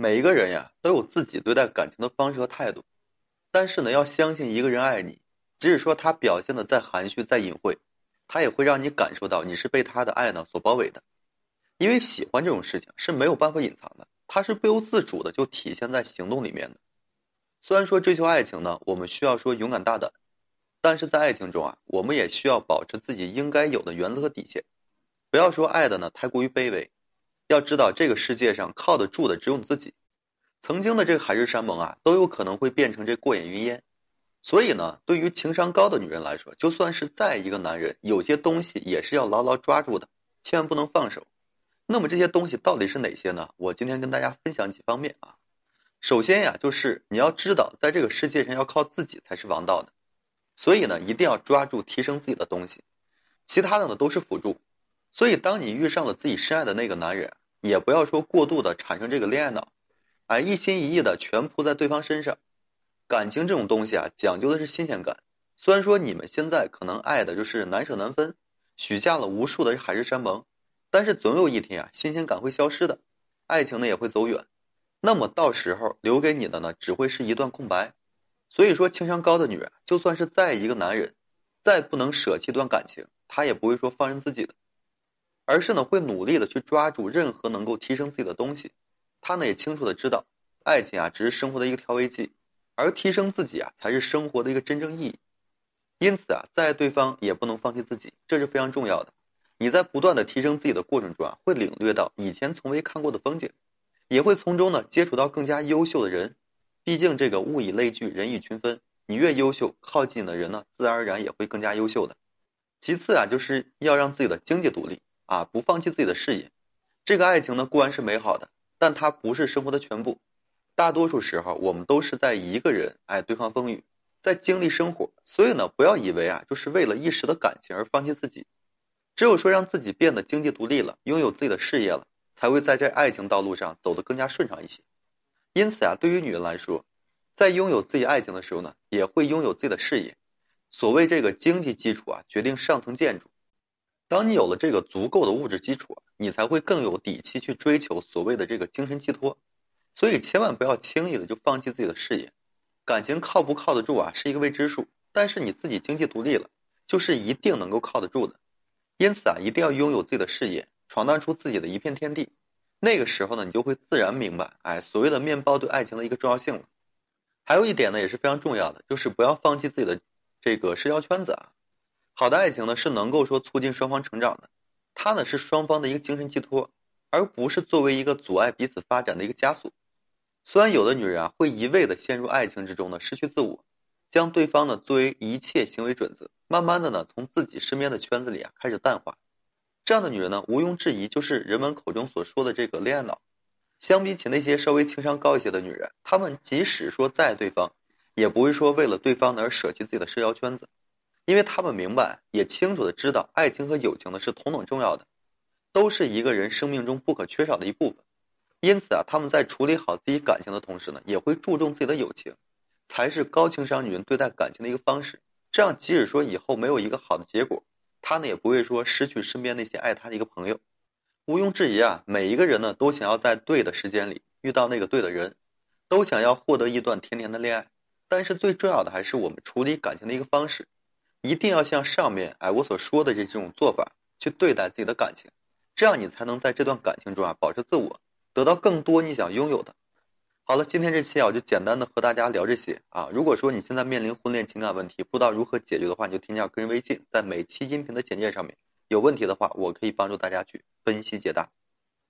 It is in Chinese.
每一个人呀，都有自己对待感情的方式和态度。但是呢，要相信一个人爱你，即使说他表现的再含蓄、再隐晦，他也会让你感受到你是被他的爱呢所包围的。因为喜欢这种事情是没有办法隐藏的，它是不由自主的就体现在行动里面的。虽然说追求爱情呢，我们需要说勇敢大胆，但是在爱情中啊，我们也需要保持自己应该有的原则和底线，不要说爱的呢太过于卑微。要知道，这个世界上靠得住的只有你自己。曾经的这个海誓山盟啊，都有可能会变成这过眼云烟。所以呢，对于情商高的女人来说，就算是再一个男人，有些东西也是要牢牢抓住的，千万不能放手。那么这些东西到底是哪些呢？我今天跟大家分享几方面啊。首先呀，就是你要知道，在这个世界上要靠自己才是王道的。所以呢，一定要抓住提升自己的东西，其他的呢都是辅助。所以，当你遇上了自己深爱的那个男人，也不要说过度的产生这个恋爱脑，哎，一心一意的全扑在对方身上。感情这种东西啊，讲究的是新鲜感。虽然说你们现在可能爱的就是难舍难分，许下了无数的海誓山盟，但是总有一天啊，新鲜感会消失的，爱情呢也会走远。那么到时候留给你的呢，只会是一段空白。所以说，情商高的女人，就算是再一个男人，再不能舍弃一段感情，她也不会说放任自己的。而是呢，会努力的去抓住任何能够提升自己的东西。他呢也清楚的知道，爱情啊只是生活的一个调味剂，而提升自己啊才是生活的一个真正意义。因此啊，在对方也不能放弃自己，这是非常重要的。你在不断的提升自己的过程中啊，会领略到以前从未看过的风景，也会从中呢接触到更加优秀的人。毕竟这个物以类聚，人以群分，你越优秀，靠近你的人呢自然而然也会更加优秀的。其次啊，就是要让自己的经济独立。啊，不放弃自己的事业，这个爱情呢固然是美好的，但它不是生活的全部。大多数时候，我们都是在一个人哎对抗风雨，在经历生活。所以呢，不要以为啊，就是为了一时的感情而放弃自己。只有说让自己变得经济独立了，拥有自己的事业了，才会在这爱情道路上走得更加顺畅一些。因此啊，对于女人来说，在拥有自己爱情的时候呢，也会拥有自己的事业。所谓这个经济基础啊，决定上层建筑。当你有了这个足够的物质基础，你才会更有底气去追求所谓的这个精神寄托。所以千万不要轻易的就放弃自己的事业。感情靠不靠得住啊，是一个未知数。但是你自己经济独立了，就是一定能够靠得住的。因此啊，一定要拥有自己的事业，闯荡出自己的一片天地。那个时候呢，你就会自然明白，哎，所谓的面包对爱情的一个重要性了。还有一点呢，也是非常重要的，就是不要放弃自己的这个社交圈子啊。好的爱情呢，是能够说促进双方成长的，它呢是双方的一个精神寄托，而不是作为一个阻碍彼此发展的一个枷锁。虽然有的女人啊会一味的陷入爱情之中呢，失去自我，将对方呢作为一切行为准则，慢慢的呢从自己身边的圈子里啊开始淡化。这样的女人呢，毋庸置疑就是人们口中所说的这个恋爱脑。相比起那些稍微情商高一些的女人，她们即使说再爱对方，也不会说为了对方而舍弃自己的社交圈子。因为他们明白，也清楚的知道，爱情和友情呢是同等重要的，都是一个人生命中不可缺少的一部分。因此啊，他们在处理好自己感情的同时呢，也会注重自己的友情，才是高情商女人对待感情的一个方式。这样，即使说以后没有一个好的结果，她呢也不会说失去身边那些爱她的一个朋友。毋庸置疑啊，每一个人呢都想要在对的时间里遇到那个对的人，都想要获得一段甜甜的恋爱。但是最重要的还是我们处理感情的一个方式。一定要像上面哎我所说的这这种做法去对待自己的感情，这样你才能在这段感情中啊保持自我，得到更多你想拥有的。好了，今天这期啊我就简单的和大家聊这些啊。如果说你现在面临婚恋情感问题，不知道如何解决的话，你就添加个人微信，在每期音频的简介上面有问题的话，我可以帮助大家去分析解答。